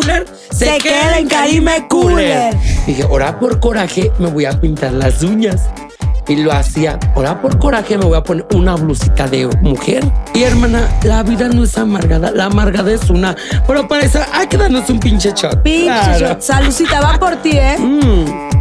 Cooler se, Se queda en Karime Cooler. Dije, ahora por coraje me voy a pintar las uñas. Y lo hacía. Ahora por coraje me voy a poner una blusita de mujer. Y hermana, la vida no es amargada. La amargada es una. Pero para eso hay que darnos un pinche shot. Pinche Claro. shot. Salucita, va por ti, ¿eh? Mm.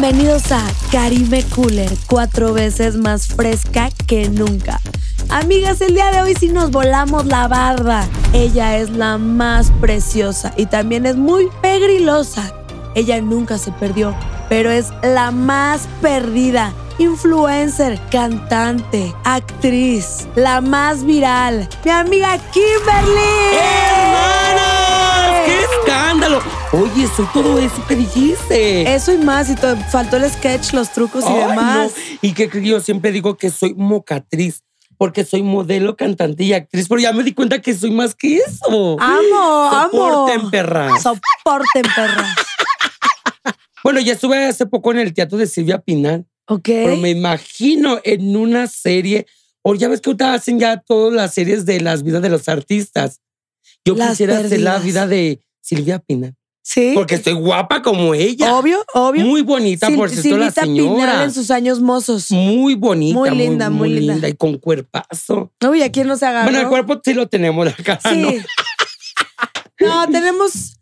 Bienvenidos a Karime Cooler, cuatro veces más fresca que nunca. Amigas, el día de hoy sí nos volamos la barda. Ella es la más preciosa y también es muy pegrilosa. Ella nunca se perdió, pero es la más perdida. Influencer, cantante, actriz, la más viral. Mi amiga Kimberly. ¡Hermanas! Oye, soy todo eso que dijiste. Eso y más, y te faltó el sketch, los trucos y Ay, demás. no. Y que que yo siempre digo que soy mocatriz, porque soy modelo, cantante y actriz, pero ya me di cuenta que soy más que eso. Amo, amo. Soporten, perras. Soporten, perra. Bueno, ya estuve hace poco en el teatro de Silvia Pinal, Ok. pero me imagino en una serie, o ya ves que ahorita hacen ya todas las series de las vidas de los artistas. Yo Las quisiera hacer la perdidas. vida de Silvia Pinal, Sí. porque estoy guapa como ella. Obvio, obvio. Muy bonita, Sil- por cierto, la Silvita Pinal señora. en sus años mozos. Muy bonita. Muy linda, muy linda. y con cuerpazo. Uy, ¿a quién no se agarró? Bueno, el cuerpo sí lo tenemos, la cara Sí. no. No, tenemos.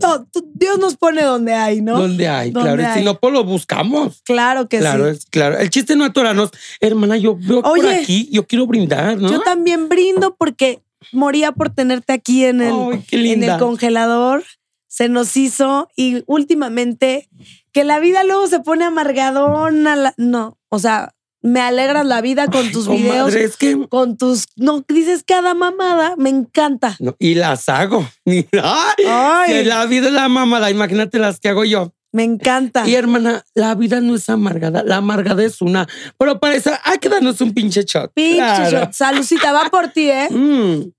no, Dios nos pone donde hay, ¿no? ¿Dónde hay? ¿Dónde claro, y si no, pues lo buscamos. Claro que claro, sí. es claro. El chiste no atorarnos. Hermana, yo veo por aquí, yo quiero brindar, ¿no? Yo también brindo porque moría por tenerte aquí en el, en el congelador. Se nos hizo y últimamente que la vida luego se pone amargadona. la- no, o sea, me alegras la vida con Ay, tus videos, es que. con tus. No, dices cada mamada, me encanta. no, y las hago. Ay, Ay. la vida es la mamada. Imagínate las que hago yo. Me encanta. Y hermana, la vida no es amargada. La amargada es una. Pero para eso hay que darnos un pinche shot. Pinche Claro. shot. Salucita, va por ti, ¿eh? Mm.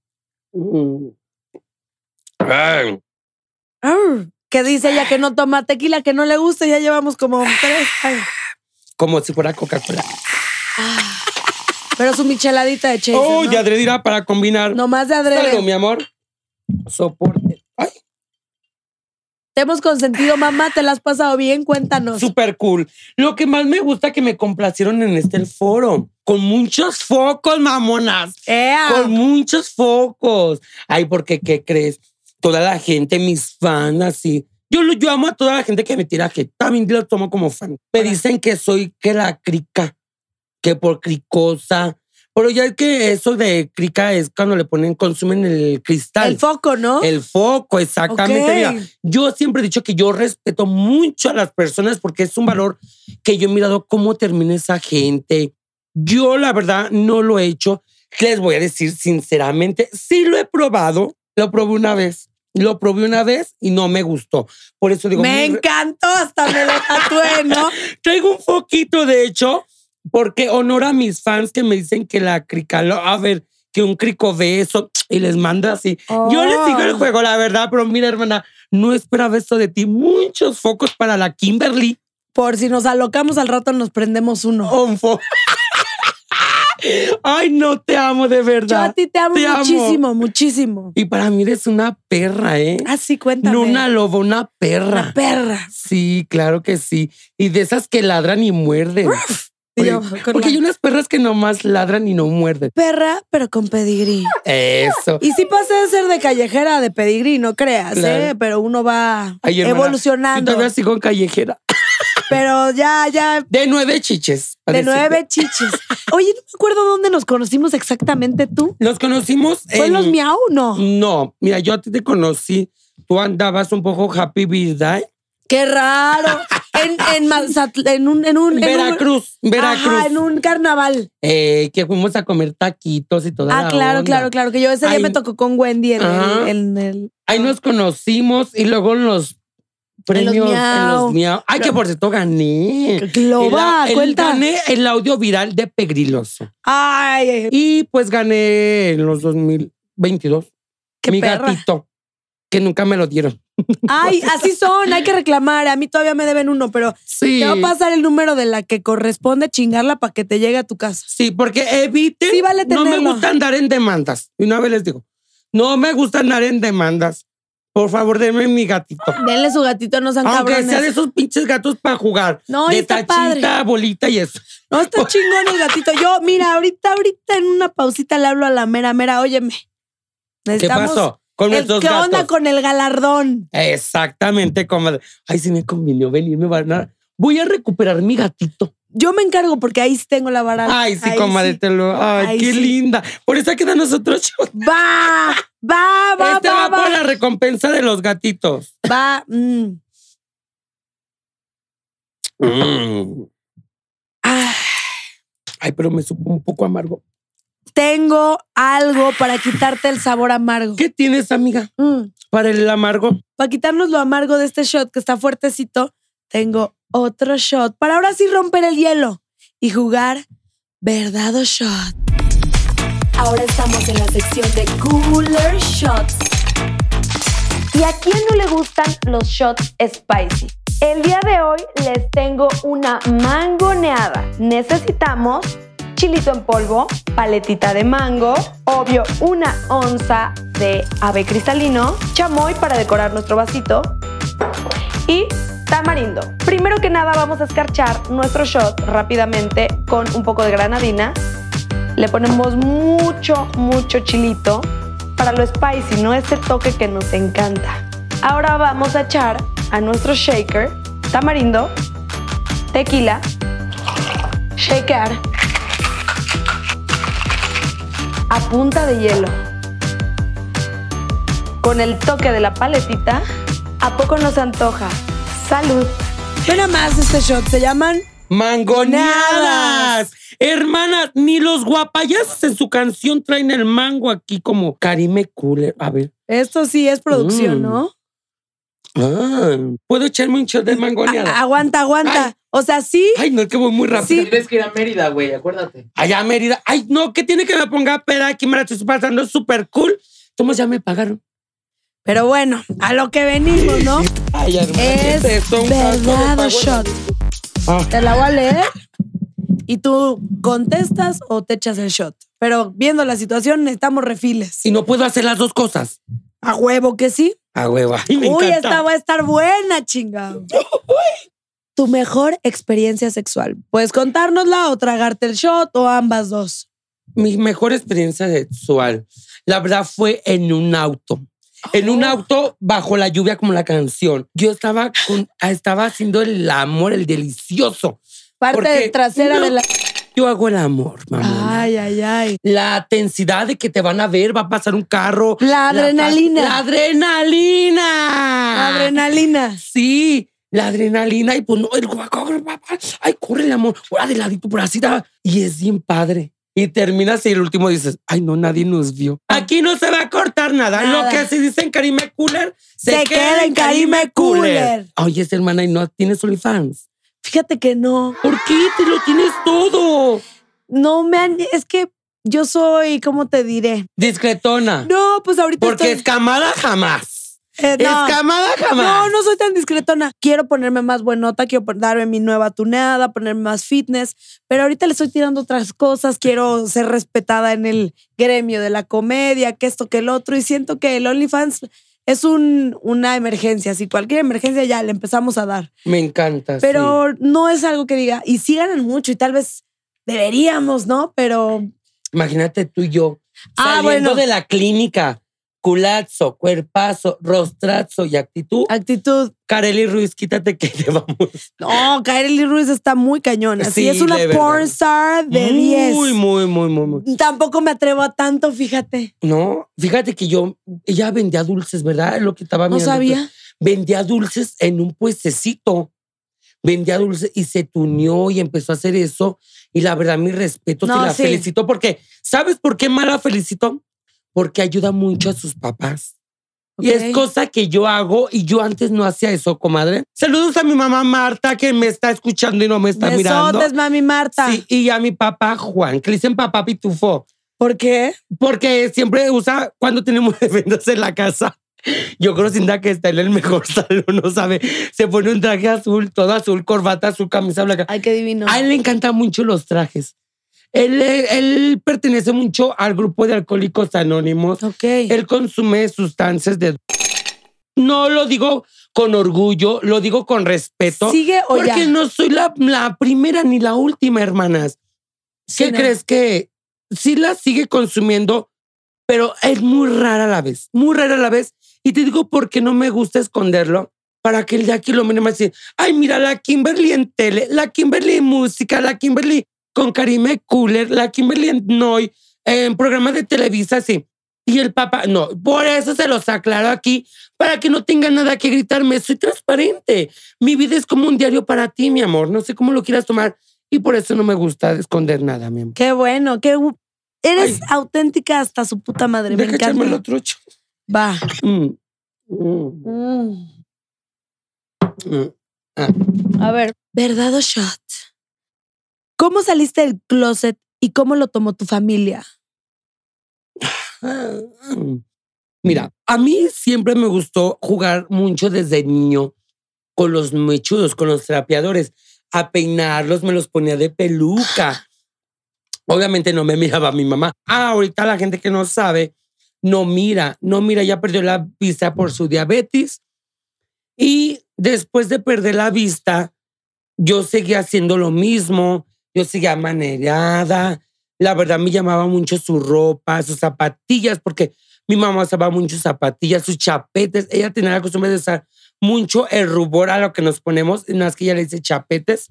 Mm. Que dice ella que no toma tequila, que no le gusta, ya llevamos como tres. Ay. Como si fuera Coca-Cola. Pero su micheladita de Chase. Oh, ¿no? de adrede irá para combinar. No más de adrede. Salud, mi amor. Soporte. Ay, Te hemos consentido, mamá, ¿te la has pasado bien? Cuéntanos. súper cool. Lo que más me gusta que me complacieron en este el foro. Con muchos focos, mamonas. ¡Ea! Con muchos focos. Ay, porque, ¿qué crees? Toda la gente, mis fans, así. Yo, yo amo a toda la gente que me tira que también lo tomo como fan. Me dicen que soy que la crica, que por cricosa. Pero ya es que eso de crica es cuando le ponen, consumen el cristal. El foco, ¿no? El foco, exactamente. Ok. Mira, yo siempre he dicho que yo respeto mucho a las personas porque es un valor que yo he mirado cómo termina esa gente. Yo, la verdad, no lo he hecho. Les voy a decir sinceramente, sí lo he probado. Lo probé una vez. Lo probé una vez y no me gustó. Por eso digo, me encantó, hasta me lo tatué, ¿no? traigo un foquito, de hecho, porque honor a mis fans que me dicen que la crica, lo- a ver, que un crico ve eso y les manda así. Yo les digo el Oh. juego, la verdad, pero mira, hermana, no esperaba esto de ti. Muchos focos para la Kimberly. Por si nos alocamos al rato nos prendemos uno. Un fo- Ay, no te amo de Yo verdad. a ti te amo Te amo. muchísimo, muchísimo. Y para mí eres una perra, ¿eh? Así cuéntame. No una loba, una perra. Una perra. Sí, claro que sí. Y de esas que ladran y muerden. Yo, Porque, la- hay unas perras que nomás ladran y no muerden. Perra, pero con pedigrí. Eso. Y sí pasé de ser de callejera de pedigrí, no creas, Claro. ¿eh? Pero uno va Ay, hermana, Yo evolucionando. todavía sigo en callejera. Pero ya, ya, De nueve chiches. de decirlo. nueve chiches. Oye, no me acuerdo dónde nos conocimos exactamente tú. Nos conocimos ¿Fue en en los Miau? No. No, mira, yo a ti te conocí. Tú andabas un poco happy birthday. Qué raro. En, en, en un, en un, en un- Veracruz, Veracruz. Ajá, en un carnaval. Eh, que fuimos a comer taquitos y toda Ah, la claro, onda. claro, claro. Que yo ese día me tocó con Wendy en, el, en el- Ahí nos conocimos y luego en los premios en los, Miau. Miau. Ay, que por cierto gané. Globa, El- el- cuenta. gané el audio viral de Pegriloso. Ay, Y pues gané en los 2022. qué mi perra. gatito, que nunca me lo dieron. Ay, así son, hay que reclamar. A mí todavía me deben uno, pero Sí. te va a pasar el número de la que corresponde chingarla para que te llegue a tu casa. Sí, porque eviten. Sí, vale no me gusta andar en demandas. Y una vez les digo, no me gusta andar en demandas. Por favor, denme mi gatito. Denle su gatito, no sean Aunque cabrones. sea de esos pinches gatos para jugar. No, de está tachita, padre. bolita y eso. No, está chingón el gatito. Yo, mira, ahorita, ahorita en una pausita le hablo a la mera, mera, óyeme. ¿Qué pasó? Con el- ¿Qué gatos. onda con el galardón? Exactamente, comadre. Ay, sí me convino venirme. van a- Voy a recuperar mi gatito. Yo me encargo porque ahí sí tengo la vara. Ay, sí, comadre, sí. te lo. Ay, qué sí. linda. Por eso queda nosotros. Va, va, va, este va, va, por va. la recompensa de los gatitos. Va, mm. Mm. Ah, Ay, pero me supo un poco amargo. tengo algo para quitarte el sabor amargo. ¿Qué tienes, amiga? Mm. Para el amargo. Para quitarnos lo amargo de este shot que está fuertecito, tengo otro shot para ahora sí romper el hielo y jugar verdad o shot. Ahora estamos en la sección de Cooler Shots. ¿Y a quién no le gustan los shots spicy? El día de hoy les tengo una mangoneada. Necesitamos chilito en polvo, paletita de mango, obvio una onza de ave cristalino, chamoy para decorar nuestro vasito y tamarindo. Primero que nada vamos a escarchar nuestro shot rápidamente con un poco de granadina. Le ponemos mucho, mucho chilito para lo spicy, no este toque que nos encanta. Ahora vamos a echar a nuestro shaker tamarindo, tequila, shaker a punta de hielo. Con el toque de la paletita, ¿a poco nos antoja? Salud. Ven más este shot, se llaman ¡Mangoneadas! Hermanas, ni los guapayazos en su canción traen el mango aquí como Karime Cooler. A ver. Esto sí es producción, Mm. ¿no? Ah, ¿Puedo echarme un shot de mangoneada? A- aguanta, aguanta. Ay. O sea, sí. Ay, no, es que voy muy rápido. Sí. Tienes que ir a Mérida, güey, acuérdate. Allá Mérida. Ay, no, ¿qué tiene que me ponga pera aquí? Me la estoy pasando súper cool. Tomos ya me pagaron. Pero bueno, a lo que venimos, ¿no? Ay, hermana, Es verdad shot. Ah, Te la voy a leer y tú contestas o te echas el shot. Pero viendo la situación, necesitamos refiles. si no puedo hacer las dos cosas. A huevo que sí. A huevo. Ay, me Uy, encanta. esta va a estar buena, chingado. Tu mejor experiencia sexual. Puedes contárnosla o tragarte el shot o ambas dos. Mi mejor experiencia sexual, la verdad, fue en un auto. En un Oh. auto bajo la lluvia como la canción. Yo estaba con, estaba haciendo el amor, el delicioso. Parte trasera no- de la. Yo hago el amor, mamá. Ay, ay, ay. La tensidad de que te van a ver, va a pasar un carro. La adrenalina. La adrenalina. La adrenalina. Sí, la adrenalina. Y pues no, el guaco, ay, corre el amor, ahora de ladito por así. Y es bien padre. Y terminas y el último dices, ay, no, nadie nos vio. Aquí no se va a cortar nada. Nada. Lo que se dice en Karime Cooler, Se queda en Karime Cooler. Oye, hermana, ¿y no tienes OnlyFans? Fíjate que no. ¿Por qué? Te lo tienes todo. No me han. Es que yo soy, ¿cómo te diré? Discretona. No, pues ahorita Porque estoy. escamada jamás. Eh, no. Escamada jamás. No, no soy tan discretona. Quiero ponerme más buenota, quiero darme mi nueva tuneada, ponerme más fitness, pero ahorita le estoy tirando otras cosas. Quiero ser respetada en el gremio de la comedia, que esto, que el otro, y siento que el OnlyFans es un, una emergencia. Si cualquier emergencia ya le empezamos a dar, Me encanta. pero no es algo que diga, y sí ganan mucho y tal vez deberíamos, ¿no? Pero. Imagínate tú y yo. Ah, saliendo bueno. de la clínica. Culazo, cuerpazo, rostrazo y actitud. Actitud. Kareli Ruiz, quítate que te vamos. No, Kareli Ruiz está muy cañona. Sí, Sí, es una porn star de 10. Muy, muy, muy, muy, muy. Tampoco me atrevo a tanto, fíjate. No, fíjate que yo, ella vendía dulces, ¿verdad? Es lo que estaba No mirando. sabía. Vendía dulces en un puestecito. Vendía dulces y se tuneó y empezó a hacer eso. Y la verdad, mi respeto, No, te la sí. felicito porque, ¿sabes por qué más la felicito? Porque ayuda mucho a sus papás. Y es cosa que yo hago y yo antes no hacía eso, comadre. Saludos a mi mamá Marta que me está escuchando y no me está mirando. Besotes, mami Marta. Sí, y a mi papá Juan, que le dicen papá pitufo, ¿Por qué? porque siempre usa cuando tenemos eventos en la casa. Yo creo sin duda que está en el mejor salón, no sabe. Se pone un traje azul, todo azul, corbata azul, camisa blanca. Ay, qué divino. A él le encantan mucho los trajes. Él, él pertenece mucho al grupo de alcohólicos anónimos. ok. Él consume sustancias de... No lo digo con orgullo, lo digo con respeto. ¿Sigue o porque ya? no soy la, la primera ni la última, hermanas. Sí, ¿Qué no. crees que sí la sigue consumiendo, pero es muy rara a la vez, muy rara a la vez? Y te digo porque no me gusta esconderlo, para que el de aquí lo mire más y ay, mira, la Kimberly en tele, la Kimberly en música, la Kimberly con Karime Cooler, la Kimberly Noy, en programas de Televisa, así. Y el papá, no, por eso se los aclaro aquí, para que no tenga nada que gritarme. Soy transparente. Mi vida es como un diario para ti, mi amor. No sé cómo lo quieras tomar. Y por eso no me gusta esconder nada, mi amor. Qué bueno, qué Eres Ay. auténtica hasta su puta madre. Me Deja echarme el encanta. otro ocho. Va. Mm, mm, Mm. mm. A ver, ¿verdad o shot? ¿Cómo saliste del closet y cómo lo tomó tu familia? Mira, a mí siempre me gustó jugar mucho desde niño con los mechudos, con los trapeadores. A peinarlos me los ponía de peluca. Obviamente no me miraba mi mamá. Ah, ahorita la gente que no sabe, no mira, no mira, ya perdió la vista por su diabetes. Y después de perder la vista, yo seguía haciendo lo mismo, yo seguía manerada. La verdad me llamaba mucho su ropa, sus zapatillas, porque mi mamá usaba mucho zapatillas, sus chapetes. Ella tenía la costumbre de usar mucho el rubor a lo que nos ponemos, nada más que ella le dice chapetes.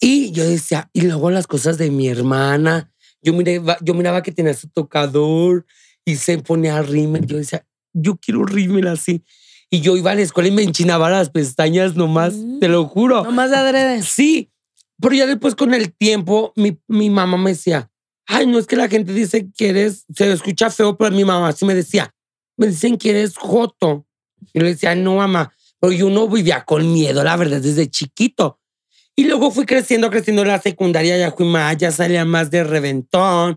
Y yo decía, y luego las cosas de mi hermana. Yo miraba, yo miraba que tenía su tocador y se ponía rímel. Yo decía, yo quiero rímel así. Y yo iba a la escuela y me enchinaba las pestañas nomás, Mm. te lo juro. Nomás de adrede. Sí, pero ya después con el tiempo, mi, mi mamá me decía, ay, no es que la gente dice que eres, se escucha feo, pero mi mamá sí me decía, me dicen que eres joto. Y le decía, no, mamá, pero yo no vivía con miedo, la verdad, desde chiquito. Y luego fui creciendo, creciendo en la secundaria, ya fui más, ya salía más de reventón.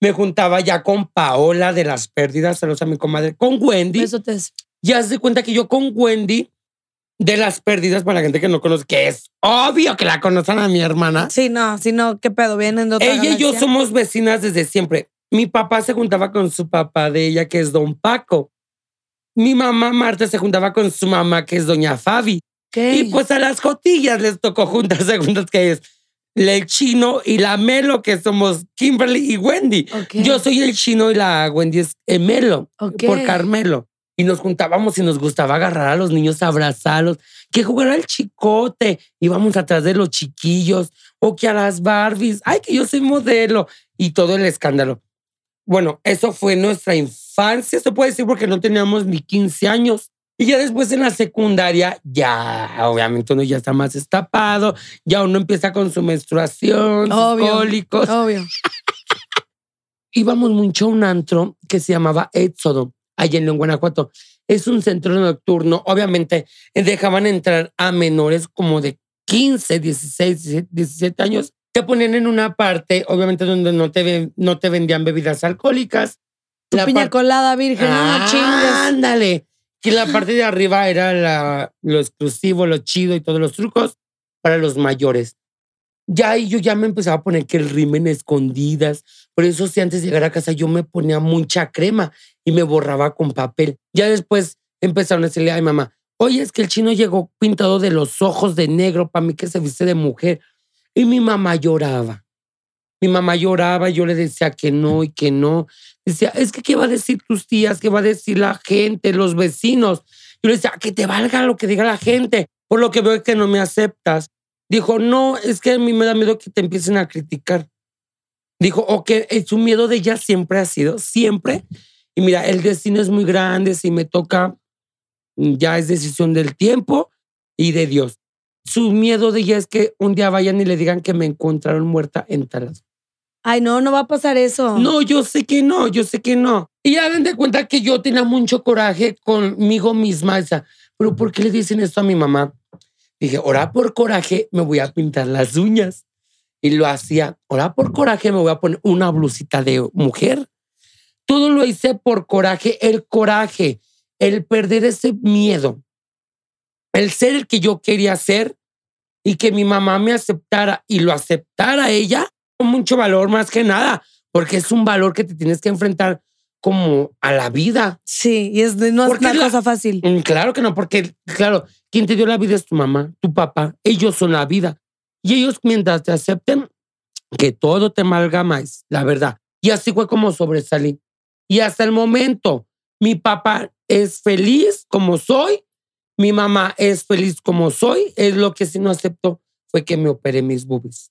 Me juntaba ya con Paola de las pérdidas, saludos a mi comadre, con Wendy. Besotes. Ya se cuenta que yo con Wendy de las pérdidas, para la gente que no conoce, que es obvio que la conocen a mi hermana. Sí, no, si no, ¿qué pedo? Vienen de otra Ella y yo somos vecinas desde siempre. Mi papá se juntaba con su papá de ella, que es don Paco. Mi mamá Marta se juntaba con su mamá, que es doña Fabi. Y pues a las jotillas les tocó juntarse juntas, que es el chino y la Melo, que somos Kimberly y Wendy. Ok. Yo soy el chino y la Wendy es Melo, por Carmelo. Y nos juntábamos y nos gustaba agarrar a los niños, abrazarlos, que jugar al chicote, íbamos atrás de los chiquillos, o que a las Barbies, ay, que yo soy modelo, y todo el escándalo. Bueno, eso fue nuestra infancia, se puede decir, porque no teníamos ni 15 años. Y ya después en la secundaria, ya, obviamente uno ya está más destapado, ya uno empieza con su menstruación, sus Obvio. cólicos Obvio. íbamos mucho a un antro que se llamaba Éxodo, allá en León, Guanajuato. Es un centro nocturno. Obviamente eh, dejaban entrar a menores como de 15, 16, 17, 17 años. Te ponían en una parte, obviamente, donde no te, no te vendían bebidas alcohólicas. Tu La piña colada virgen, no, no chingues. Ándale. Que la parte de arriba era la- lo exclusivo, lo chido y todos los trucos para los mayores. Ya yo ya me empezaba a poner que el rimen escondidas. Por eso si antes de llegar a casa yo me ponía mucha crema y me borraba con papel. Ya después empezaron a decirle, ay mamá, oye, es que el chino llegó pintado de los ojos de negro para mí que se viste de mujer. Y mi mamá lloraba. Mi mamá lloraba, yo le decía que no y que no. Decía, es que ¿qué va a decir tus tías? ¿Qué va a decir la gente, los vecinos? Yo le decía, que te valga lo que diga la gente. Por lo que veo que no me aceptas. Dijo, no, es que a mí me da miedo que te empiecen a criticar. Dijo, o que eh, su miedo de ella siempre ha sido, siempre. Y mira, el destino es muy grande, si me toca, ya es decisión del tiempo y de Dios. Su miedo de ella es que un día vayan y le digan que me encontraron muerta en tal Ay, no, no va a pasar eso. No, yo sé que no, yo sé que no. Y ya den de cuenta que yo tenía mucho coraje conmigo misma. O sea, pero ¿por qué le dicen esto a mi mamá? Dije, ahora por coraje me voy a pintar las uñas. Y lo hacía, ahora por coraje me voy a poner una blusita de mujer. Todo lo hice por coraje, el coraje, el perder ese miedo, el ser el que yo quería ser y que mi mamá me aceptara y lo aceptara ella, con mucho valor más que nada, porque es un valor que te tienes que enfrentar como a la vida. Sí, y es, no es una cosa fácil. Mm, claro que no, porque, claro, quien te dio la vida es tu mamá, tu papá, ellos son la vida. Y ellos mientras te acepten, que todo te malga más, la verdad. Y así fue como sobresalí. Y hasta el momento, mi papá es feliz como soy mi mamá es feliz como soy, es lo que sí no acepto fue que me operé mis boobies.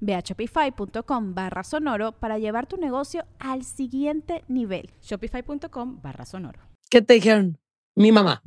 Ve a shopify.com barra sonoro para llevar tu negocio al siguiente nivel. Shopify.com barra sonoro. ¿Qué te dijeron? Mi mamá.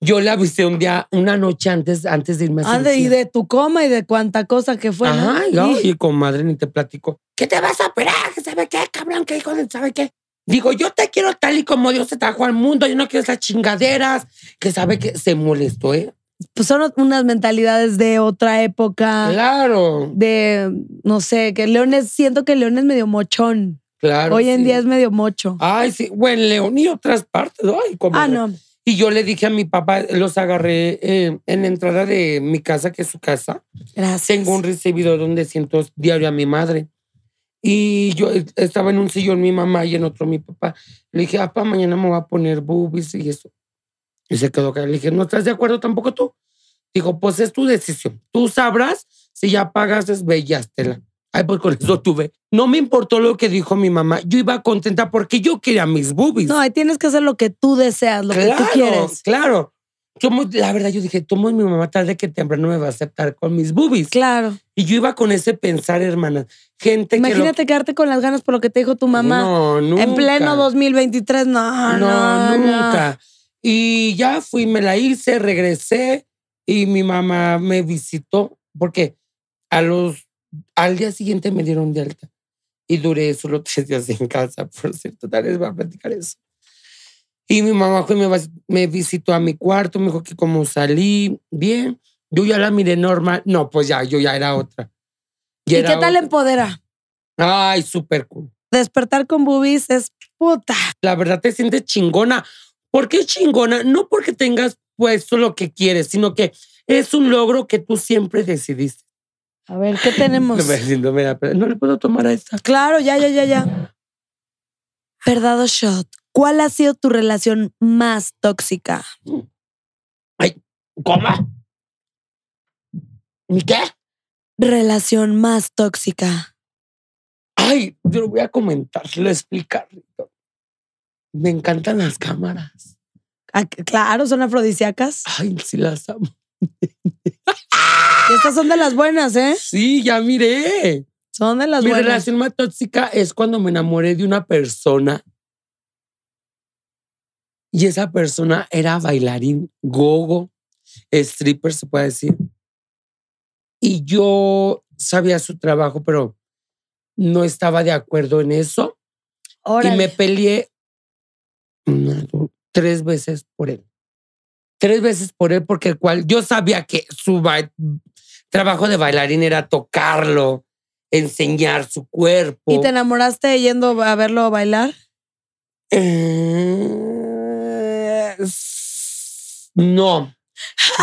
Yo la avisé un día, una noche antes, antes de irme a Ande, y de tu coma y de cuánta cosa que fue. Ay, ¿no? y comadre, ni te platico. ¿Qué te vas a operar? ¿Qué sabe qué, cabrón? ¿Qué hijo de sabe qué? Digo, yo te quiero tal y como Dios te trajo al mundo. Yo no quiero esas chingaderas. Que sabe que se molestó, ¿eh? Pues son unas mentalidades de otra época. Claro. De, no sé, que León es, siento que León es medio mochón. Claro. Hoy en día es medio mocho. Ay, sí, bueno, León y otras partes. Ay, como ah, no. Y yo le dije a mi papá, los agarré eh, en la entrada de mi casa, que es su casa. Gracias. Tengo un recibidor donde siento diario a mi madre. Y yo estaba en un sillón mi mamá y en otro mi papá. Le dije, papá, mañana me voy a poner boobies y eso. Y se quedó acá. Le dije, ¿no estás de acuerdo tampoco tú? Dijo, pues es tu decisión. Tú sabrás si ya pagas, es bellástela. Ay, pues con eso tuve. No me importó lo que dijo mi mamá. Yo iba contenta porque yo quería mis boobies. No, ahí tienes que hacer lo que tú deseas, lo que tú quieres. Claro. Yo, la verdad, yo dije, tomo mi mamá tarde que temprano me va a aceptar con mis boobies. Claro. Y yo iba con ese pensar, hermana. Gente Imagínate quedarte con las ganas por lo que te dijo tu mamá. No, nunca. En pleno 2023, no, no, no nunca. Y ya fui, me la hice, regresé y mi mamá me visitó porque a los, al día siguiente me dieron de alta y duré solo tres días en casa, por cierto, tal vez va a platicar eso. Y mi mamá fue, me, me visitó a mi cuarto, me dijo que como salí bien, yo ya la miré normal, no, pues ya, yo ya era otra. ¿Y qué tal empodera? Ay, súper cool. Despertar con boobies es puta. La verdad te sientes chingona. ¿Por qué chingona? No porque tengas puesto lo que quieres, sino que es un logro que tú siempre decidiste. A ver, ¿qué tenemos? no le puedo tomar a esta. Claro, ya, ya, ya, ya. Verdad shot. ¿Cuál ha sido tu relación más tóxica? Ay, ¿cómo? ¿Mi qué? Relación más tóxica. Ay, yo lo voy a comentar, lo voy a explicar. Me encantan las cámaras. Ah, claro, son afrodisíacas. Ay, sí las amo. Estas son de las buenas, ¿eh? Sí, ya miré. Son de las buenas. Mi relación más tóxica es cuando me enamoré de una persona Y esa persona era bailarín, gogo, stripper, se puede decir. Y yo sabía su trabajo, pero no estaba de acuerdo en eso. Órale. Y me peleé tres veces por él. Tres veces por él, porque el cual yo sabía que su ba- trabajo de bailarín era tocarlo, enseñar su cuerpo. ¿Y te enamoraste yendo a verlo bailar? Eh, no.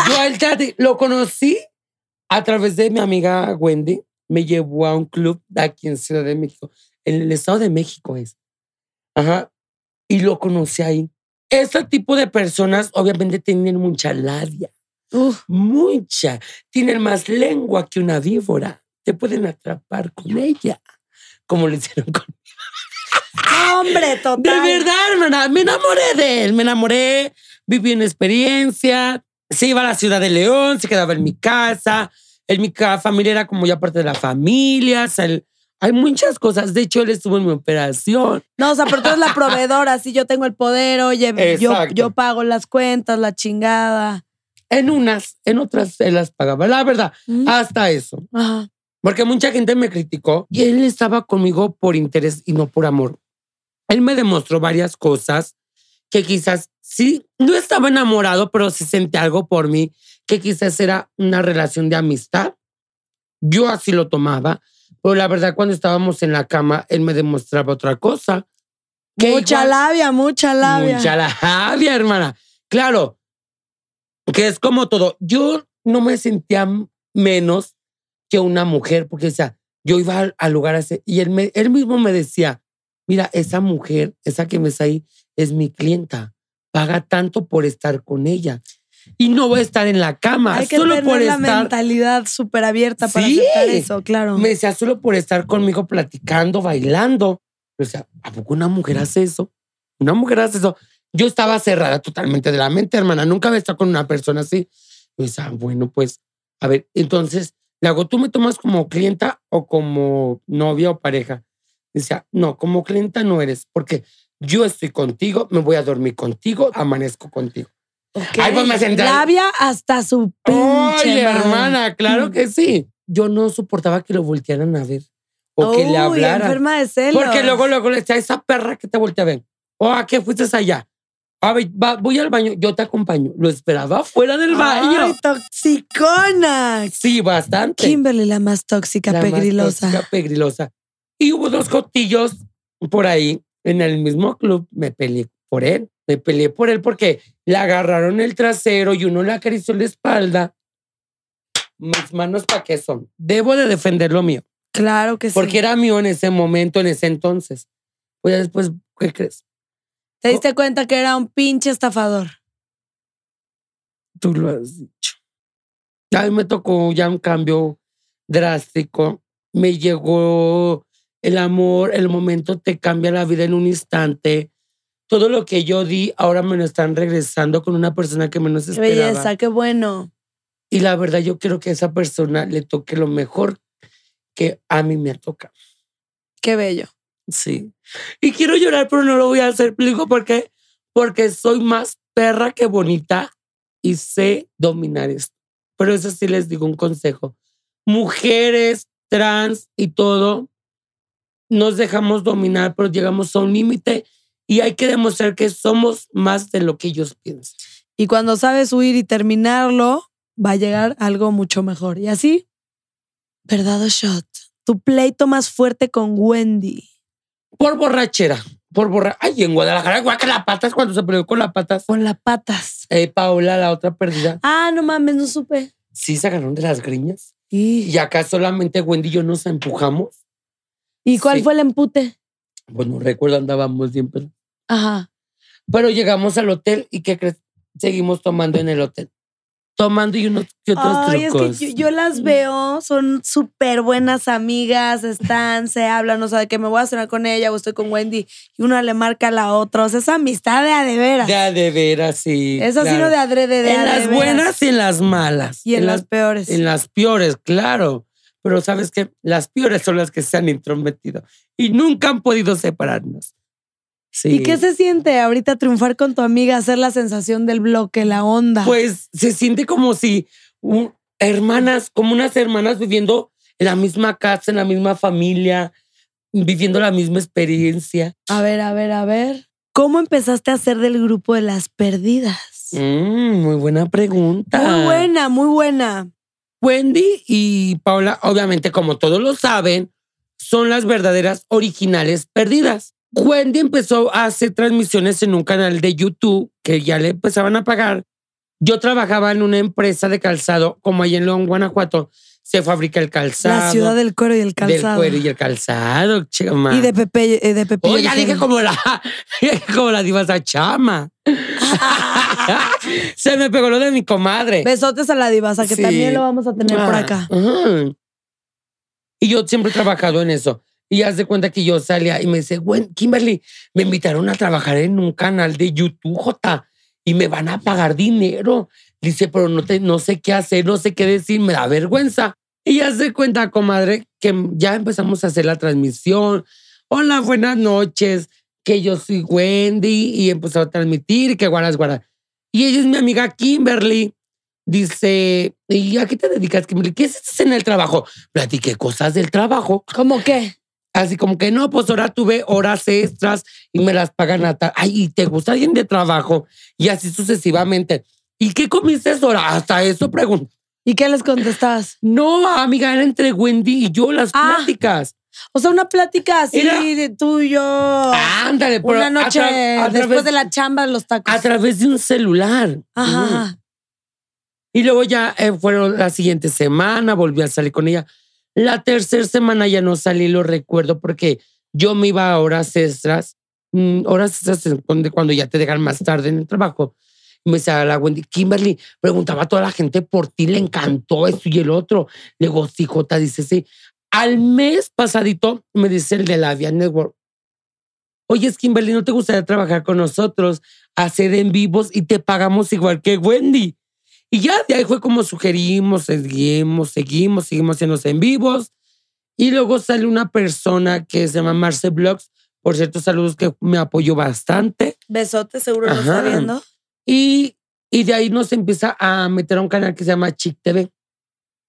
Yo de- lo conocí a través de mi amiga Wendy. Me llevó a un club aquí en Ciudad de México. En el Estado de México es. Ajá. Y lo conocí ahí. Este tipo de personas obviamente tienen mucha labia. Uf. Mucha. Tienen más lengua que una víbora. Te pueden atrapar con ella. Como lo hicieron con Hombre, total. de verdad, hermana, me enamoré de él, me enamoré, viví una experiencia, se iba a la ciudad de León, se quedaba en mi casa, en mi familia era como ya parte de la familia, o sea, él- hay muchas cosas, de hecho él estuvo en mi operación, No, o sea, pero tú eres la proveedora, sí, yo tengo el poder, oye, yo, yo pago las cuentas, la chingada. en unas, en otras se las pagaba, la verdad, Mm. hasta eso, Ajá. porque mucha gente me criticó y él estaba conmigo por interés y no por amor. Él me demostró varias cosas que quizás sí, no estaba enamorado, pero sí sentía algo por mí, que quizás era una relación de amistad. Yo así lo tomaba, pero la verdad cuando estábamos en la cama, él me demostraba otra cosa. que Mucha igual- labia, mucha labia. Mucha labia, hermana. Claro, que es como todo. Yo no me sentía menos que una mujer, porque sea, yo iba al, al lugar ese y él, me, él mismo me decía, mira, esa mujer, esa que ves ahí, es mi clienta. Paga tanto por estar con ella. Y no voy a estar en la cama, Hay que solo tener por la estar. mentalidad súper abierta para Sí. aceptar eso, claro. Me decía, solo por estar conmigo platicando, bailando. O sea, ¿a poco una mujer hace eso? Una mujer hace eso. Yo estaba cerrada totalmente de la mente, hermana. Nunca había estado con una persona así. Decía, "Ah, bueno, pues, a ver, entonces, le hago, ¿tú me tomas como clienta o como novia o pareja? Decía, no, como clienta no eres, porque yo estoy contigo, me voy a dormir contigo, amanezco contigo. Ok. Ay, pues me senté- Labia hasta su pinche Oye, madre. hermana, claro que sí. Yo no soportaba que lo voltearan a ver o que le Uy, hablaran. enferma de celos. Porque luego, luego le decía, esa perra que te voltea a ver. O a qué fuiste allá. A ver, va- voy al baño, yo te acompaño. Lo esperaba fuera del baño. Ay, toxicona. Sí, bastante. Kimberly, la más tóxica, La más pegrilosa. tóxica, pegrilosa. Y hubo dos cotillos por ahí en el mismo club. Me peleé por él. Me peleé por él porque le agarraron el trasero y uno le acarició la espalda. Mis manos, ¿para qué son? Debo de defender lo mío. Claro que sí. Porque era mío en ese momento, en ese entonces. Pues después, ¿qué crees? Te diste cuenta que era un pinche estafador. Tú lo has dicho. A mí me tocó ya un cambio drástico. Me llegó el amor, el momento te cambia la vida en un instante. Todo lo que yo di, ahora me lo están regresando con una persona que menos Qué esperaba. belleza, qué bueno. Y la verdad, yo quiero que a esa persona le toque lo mejor que a mí me toca. Qué bello. Sí. Y quiero llorar, pero no lo voy a hacer. Digo, ¿por qué? Porque soy más perra que bonita y sé dominar esto. Pero eso sí les digo un consejo. Mujeres, trans y todo, nos dejamos dominar, pero llegamos a un límite y hay que demostrar que somos más de lo que ellos piensan. Y cuando sabes huir y terminarlo, va a llegar algo mucho mejor. Y así, verdad o shot. Tu pleito más fuerte con Wendy. Por borrachera, por borra. Ay, en Guadalajara, guaca la patas cuando se peleó con la patas. Con las patas. Eh, Paola, la otra perdida. Ah, no mames, no supe. Sí, se agarraron de las griñas. ¿Y, Y acá solamente Wendy y yo nos empujamos. ¿Y cuál Sí. fue el empute? Pues no recuerdo, andábamos siempre. Ajá. Pero llegamos al hotel y ¿qué crees? Seguimos tomando en el hotel. Tomando y unos y otros Ay, es trucos. que yo, yo las veo, son súper buenas amigas, están, se hablan, o sea, de que me voy a cenar con ella o estoy con Wendy y una le marca a la otra. O sea, esa amistad de a de veras. De a de veras, sí. Es así claro. no de adrede, de En a de las veras. buenas y en las malas. y en, las, peores. En las peores, claro. Pero sabes que las peores son las que se han intrometido y nunca han podido separarnos. Sí. ¿Y qué se siente ahorita triunfar con tu amiga, hacer la sensación del bloque, la onda? Pues se siente como si un- hermanas, como unas hermanas viviendo en la misma casa, en la misma familia, viviendo la misma experiencia. A ver, a ver, a ver. ¿Cómo empezaste a ser del grupo de las perdidas? Mm, muy buena pregunta. Muy buena, muy buena. Wendy y Paula, obviamente, como todos lo saben, son las verdaderas originales perdidas. Wendy empezó a hacer transmisiones en un canal de YouTube que ya le empezaban a pagar. Yo trabajaba en una empresa de calzado, como ahí en León, Guanajuato, se fabrica el calzado. La ciudad del cuero y el del calzado. cuero y el calzado, chama. Y de Pepe, eh, de Pepe. Oh, ya dije como la, como la diva esa chama. se me pegó lo de mi comadre. Besotes a la divasa, que Sí. también lo vamos a tener por Ah, acá. ajá. Y yo siempre he trabajado en eso. Y haz de cuenta que yo salía y me dice, bueno, Kimberly, me invitaron a trabajar en un canal de YouTube, J, y me van a pagar dinero. Dice, pero no, te, no sé qué hacer, no sé qué decir, me da vergüenza. Y haz de cuenta, comadre, que ya empezamos a hacer la transmisión. Hola, buenas noches, que yo soy Wendy y empezó a transmitir, que guaras, guaras. Y ella es mi amiga Kimberly. Dice, ¿y a qué te dedicas, Kimberly? ¿Qué haces en el trabajo? Platiqué cosas del trabajo. ¿Cómo qué? Así como que no, pues ahora tuve horas extras y me las pagan a tal. Ay, ¿y ¿te gusta alguien de trabajo? Y así sucesivamente. ¿Y qué comiste ahora? Hasta eso pregunto. ¿Y qué les contestabas? No, amiga, era entre Wendy y yo las Ah. pláticas. O sea, una plática así Era- de tú y yo. Ándale, pero una noche a después través- de la chamba de los tacos. A través de un celular. Ajá. Y luego ya eh, fueron la siguiente semana, volví a salir con ella. La tercera semana ya no salí, lo recuerdo, porque yo me iba a horas extras, mm, horas extras cuando, ya te dejan más tarde en el trabajo. Me decía la Wendy, Kimberly, preguntaba a toda la gente por ti, le encantó esto y el otro. Le digo, dice, sí. Al mes pasadito me dice el de la Via Network, oye, Kimberly, ¿no te gustaría trabajar con nosotros, hacer en vivos y te pagamos igual que Wendy? Y ya de ahí fue como sugerimos, seguimos, seguimos, seguimos haciendo en vivos. Y luego sale una persona que se llama Marce Blogs, por cierto, saludos que me apoyó bastante. Besote, seguro lo está viendo. Y, y de ahí nos empieza a meter a un canal que se llama Chic TV,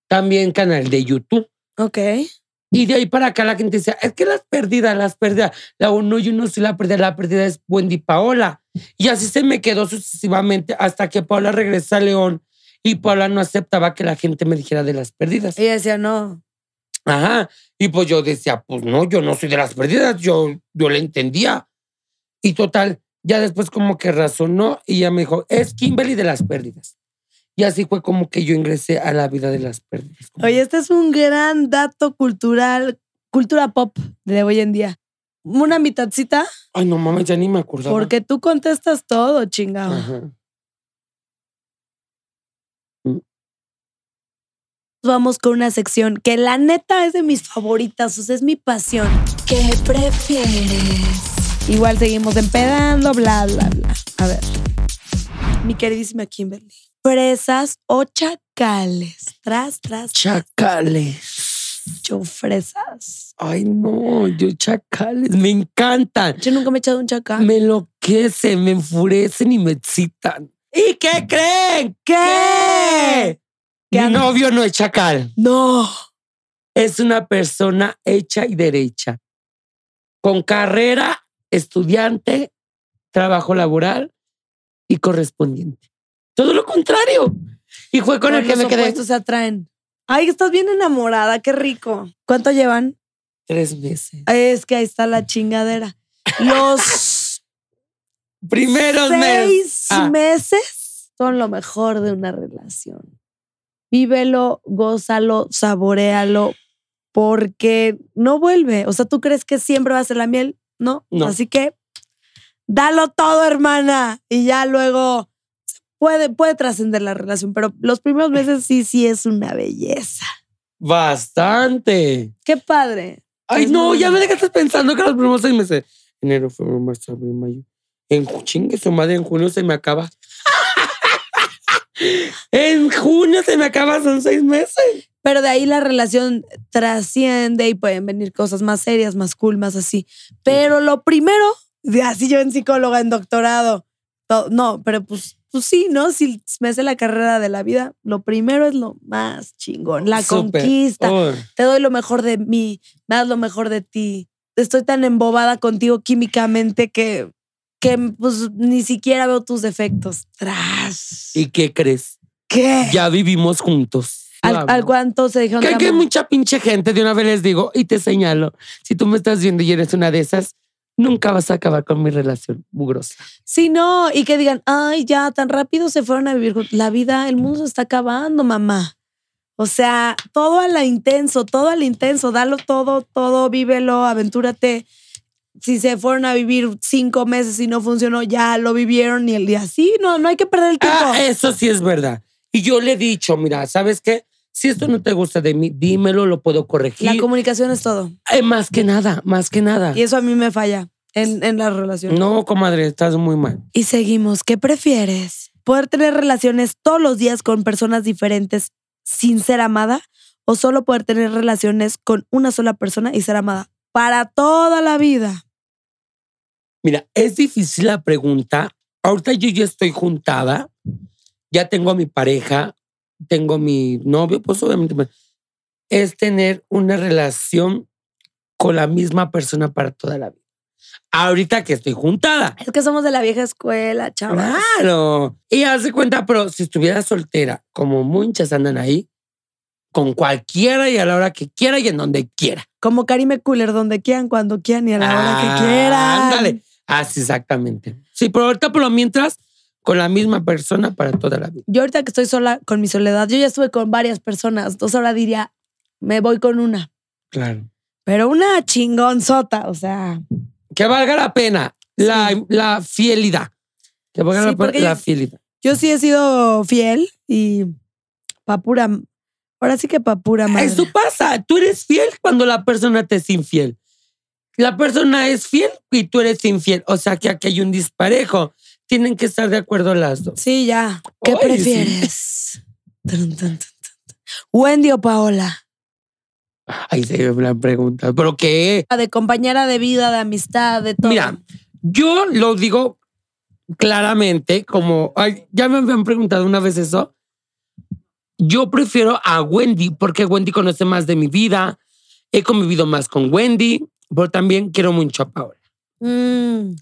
también canal de YouTube. Ok. Y de ahí para acá la gente dice, es que las pérdidas, las pérdidas. La uno, yo no soy la pérdida, la pérdida es Wendy Paola. Y así se me quedó sucesivamente hasta que Paola regresa a León y Paola no aceptaba que la gente me dijera de las pérdidas. Ella decía, no. Ajá. Y pues yo decía, pues no, yo no soy de las pérdidas, yo, yo le entendía. Y total, ya después como que razonó y ya me dijo, es Kimberly de las pérdidas. Y así fue como que yo ingresé a la vida de las pérdidas. Oye, este es un gran dato cultural, cultura pop de hoy en día. Una mitadcita, Ay, no mames, ya ni me acordaba. porque tú contestas todo, chingado. Ajá. Vamos con una sección que la neta es de mis favoritas, o sea, es mi pasión. ¿Qué prefieres? Igual seguimos empedando, bla, bla, bla. A ver. Mi queridísima Kimberly. ¿Fresas o chacales? Tras, tras, Chacales. yo fresas. Ay, no, yo chacales, me encantan. Yo nunca me he echado un chacal. Me enloquecen, me enfurecen y me excitan. ¿Y qué creen? ¿Qué? ¿Qué anda? novio no es chacal. No. Es una persona hecha y derecha. Con carrera, estudiante, trabajo laboral y correspondiente. Todo lo contrario. Y fue con el que los me quedé opuestos se atraen. Ay, estás bien enamorada, qué rico. ¿Cuánto llevan? tres meses. Es que ahí está la chingadera. Los Primeros meses. seis Ah. meses son lo mejor de una relación. Vívelo, gózalo, saborealo, porque no vuelve. O sea, ¿tú crees que siempre va a ser la miel? No. No. Así que dalo todo, hermana. Y ya luego puede, puede trascender la relación, pero los primeros meses sí, sí es una belleza. Bastante. Qué padre. Ay, Es no, ya me dejaste pensando que los primeros seis meses. Enero, febrero, marzo, abril, mayo. En chingue su madre, en junio se me acaba. En junio se me acaba, son seis meses. Pero de ahí la relación trasciende y pueden venir cosas más serias, más cool, más así. Pero lo primero así yo en psicóloga, en doctorado. To- No, pero pues, pues sí, ¿no? Si me hace la carrera de la vida, lo primero es lo más chingón. La conquista. Uy. Te doy lo mejor de mí, me das lo mejor de ti. Estoy tan embobada contigo químicamente que, que pues ni siquiera veo tus defectos. Tras. ¿Y qué crees? ¿Qué? Ya vivimos juntos. ¿Al, al cuánto se dijeron? Que, que mucha pinche gente, de una vez les digo, y te señalo, si tú me estás viendo y eres una de esas, nunca vas a acabar con mi relación mugrosa. Sí, no, y que digan, ay, ya, tan rápido se fueron a vivir. juntos". La vida, el mundo se está acabando, mamá. O sea, todo a la intenso, todo al intenso, dalo todo, todo, vívelo, aventúrate. Si se fueron a vivir cinco meses y no funcionó, ya lo vivieron y el día sí, no, no hay que perder el tiempo. Ah, eso sí es verdad. Y yo le he dicho, mira, ¿sabes qué? Si esto no te gusta de mí, dímelo, lo puedo corregir. La comunicación es todo. Eh, más que nada, más que nada. Y eso a mí me falla en, en la relación. No, comadre, estás muy mal. Y seguimos. ¿Qué prefieres? ¿Poder tener relaciones todos los días con personas diferentes sin ser amada? ¿O solo poder tener relaciones con una sola persona y ser amada para toda la vida? Mira, es difícil la pregunta. Ahorita yo ya estoy juntada, ya tengo a mi pareja, tengo a mi novio, pues obviamente pues, es tener una relación con la misma persona para toda la vida. Ahorita que estoy juntada. Es que somos de la vieja escuela, chaval. Claro. Y hace cuenta, pero si estuviera soltera, como muchas andan ahí, con cualquiera y a la hora que quiera y en donde quiera. Como Karime Cooler, donde quieran, cuando quieran y a la hora Ah, que quieran. Ándale. Así exactamente. Sí, pero ahorita por lo mientras, con la misma persona para toda la vida. Yo ahorita que estoy sola con mi soledad, yo ya estuve con varias personas, entonces ahora diría, me voy con una. Claro. Pero una chingonzota, o sea, Que valga la pena la, la fidelidad. Que valga Sí, la, la yo- fidelidad. yo sí he sido fiel y pa' pura, ahora sí que pa' pura madre. Eso pasa. Tú eres fiel cuando la persona te es infiel. La persona es fiel y tú eres infiel. O sea que aquí hay un disparejo. Tienen que estar de acuerdo las dos. Sí, ya. ¿Qué prefieres? ¿Wendy o Paola? Ahí se me la pregunta. ¿Pero qué? De compañera de vida, de amistad, de todo. Mira, yo lo digo claramente, como ay, ya me habían preguntado una vez eso. Yo prefiero a Wendy porque Wendy conoce más de mi vida. He convivido más con Wendy, pero también quiero mucho a Paola. Mm.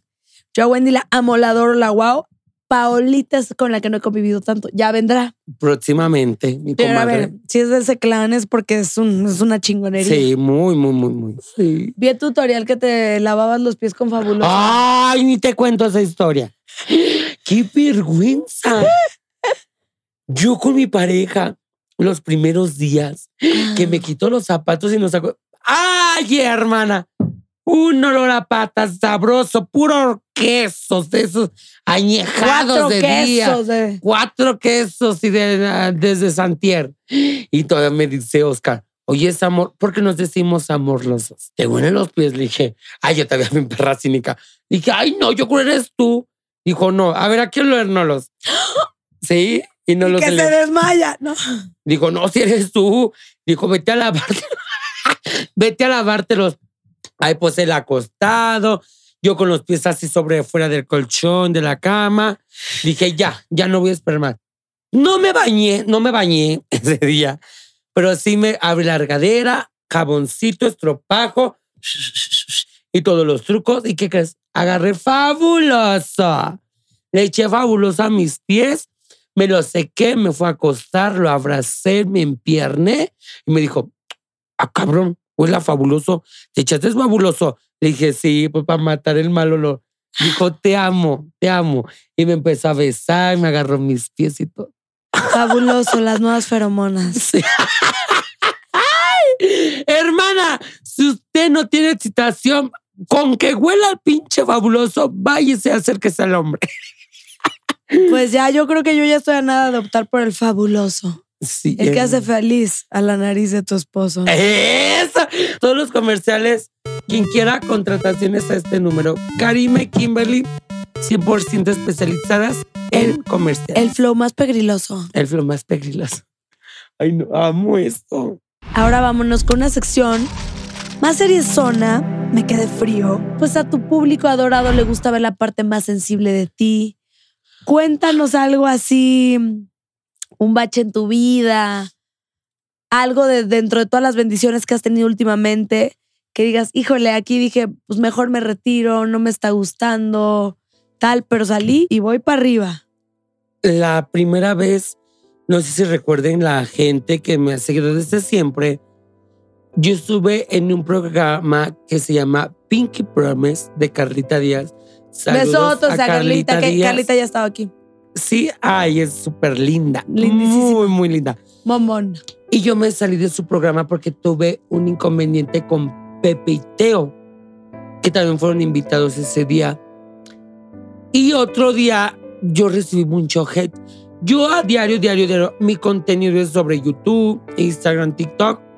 Yo a Wendy la amo, la adoro, la wow. Paolita es con la que no he convivido tanto. Ya vendrá. Próximamente, mi Pero a ver, si es de ese clan es porque es, un, es una chingonería. Sí, muy, muy, muy, muy. Sí. Vi el tutorial que te lavabas los pies con fabuloso. Ay, ni te cuento esa historia. ¡Qué vergüenza! Yo con mi pareja, los primeros días, que me quitó los zapatos y nos sacó. ¡Ay, hermana! Un olor a patas sabroso, puro quesos de esos añejados Cuatro de día. quesos. de- Cuatro quesos y de, ah, desde Santier. Y todavía me dice Oscar, oye, es amor, ¿por qué nos decimos amor los dos? Te huelen los pies. Le dije, ay, yo todavía me perra cínica. Le dije, ay, no, yo creo que eres tú. Dijo, no, a ver, aquí los. Sí, y no Y los que se desmaya, ¿no? Dijo, no, si eres tú. Dijo, vete a lavarte. vete a lavarte los. Ahí pues el acostado. Yo con los pies así sobre fuera del colchón de la cama. Dije, ya, ya no voy a esperar más. No me bañé, no me bañé ese día, pero sí me abrí la regadera, jaboncito, estropajo y todos los trucos. ¿Y qué crees? Agarré fabuloso. Le eché fabuloso a mis pies me lo sequé, me fue a acostar, lo abracé, me empierné y me dijo, ah, cabrón, huele fabuloso, te echaste fabuloso. Le dije, sí, pues para matar el mal olor. Dijo, te amo, te amo. Y me empezó a besar, me agarró mis pies y todo. Fabuloso, las nuevas feromonas. Sí. ¡Ay! Hermana, si usted no tiene excitación, con que huela al pinche fabuloso, váyase a acérquese al hombre. Pues ya, yo creo que yo ya estoy a nada de optar por el fabuloso. Sí, El que hace hermana. feliz a la nariz de tu esposo. Eso. Todos los comerciales, quien quiera contrataciones a este número. Karime Kimberly, 100% especializadas en comercial. El flow más pegriloso. El flow más pegriloso. Ay, no, amo esto. Ahora vámonos con una sección más seriezona me quedé frío. Pues a tu público adorado le gusta ver la parte más sensible de ti. Cuéntanos algo así, un bache en tu vida, algo de dentro de todas las bendiciones que has tenido últimamente, que digas, híjole, aquí dije, pues mejor me retiro, no me está gustando, tal, pero salí y voy para arriba. La primera vez, no sé si recuerden la gente que me ha seguido desde siempre, yo estuve en un programa que se llama Pinky Promise de Carlita Díaz. Saludos Besotos a, Carlita, que Díaz. Carlita ya estaba aquí. Sí, ay, es súper linda. Lindísima. Muy, muy linda. Momón. Y yo me salí de su programa porque tuve un inconveniente con Pepe y Teo, que también fueron invitados ese día. Y otro día yo recibí mucho hate. Yo a diario, diario, diario, mi contenido es sobre YouTube, Instagram, TikTok.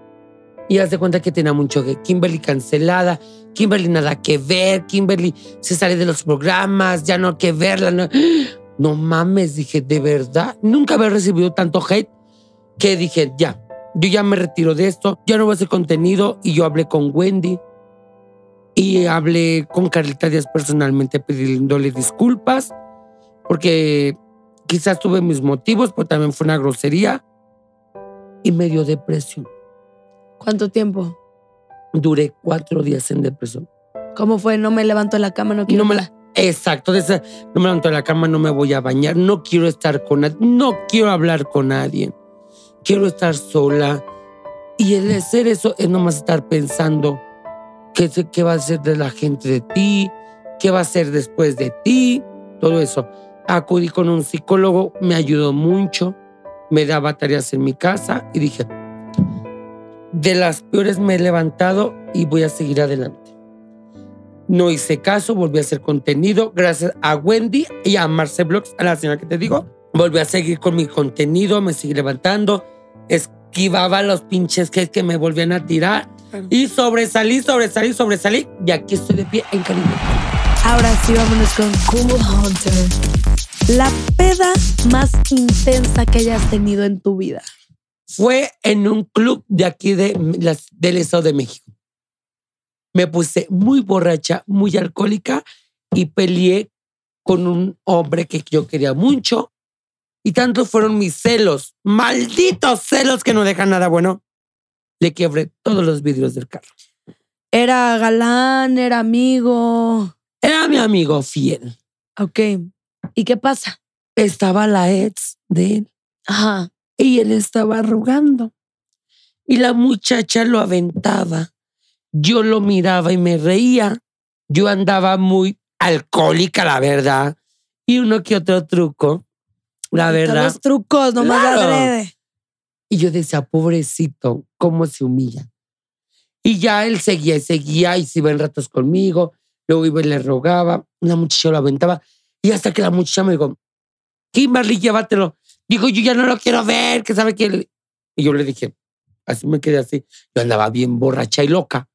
Y haz cuenta que tenía mucho hate. Kimberly cancelada, Kimberly nada que ver, Kimberly se sale de los programas, ya no hay que verla. No, no mames, dije, de verdad, nunca había recibido tanto hate que dije, ya, yo ya me retiro de esto, ya no voy a hacer contenido. Y yo hablé con Wendy y hablé con Carlita Díaz personalmente pidiéndole disculpas porque quizás tuve mis motivos, pero también fue una grosería y me dio depresión. ¿Cuánto tiempo? Duré cuatro días en depresión. ¿Cómo fue? No me levanto de la cama, no quiero. no me la... Exacto, de esa- no me levanto de la cama, no me voy a bañar, no quiero estar con nadie, no quiero hablar con nadie, quiero estar sola. Y el hacer eso es nomás estar pensando qué, qué va a ser de la gente de ti, qué va a ser después de ti, todo eso. Acudí con un psicólogo, me ayudó mucho, me daba tareas en mi casa y dije, de las peores me he levantado y voy a seguir adelante. No hice caso, volví a hacer contenido gracias a Wendy y a Marce Blogs, a la señora que te digo. Volví a seguir con mi contenido, me seguí levantando, esquivaba los pinches que que me volvían a tirar y sobresalí, sobresalí, sobresalí y aquí estoy de pie en Caribe. Ahora sí, vámonos con Cool Hunter. la peda más intensa que hayas tenido en tu vida. Fue en un club de aquí de, las, del Estado de México. Me puse muy borracha, muy alcohólica y peleé con un hombre que yo quería mucho. Y tantos fueron mis celos, malditos celos que no dejan nada bueno. Le quebré todos los vidrios del carro. Era galán, era amigo. Era mi amigo fiel. Ok. ¿Y qué pasa? Estaba la ex de él Ajá. Y él estaba arrugando. Y la muchacha lo aventaba. Yo lo miraba y me reía. Yo andaba muy alcohólica, la verdad. Y uno que otro truco, la verdad. Los trucos, nomás Claro. adrede. Y yo decía, pobrecito, cómo se humilla. Y ya él seguía y seguía y se iba en ratos conmigo. Luego iba y le rogaba. La muchacha lo aventaba. Y hasta que la muchacha me dijo, Kimberly, llévatelo. Digo, yo ya no lo quiero ver, que sabe que... él-". Y yo le dije, así me quedé así. Yo andaba bien borracha y loca.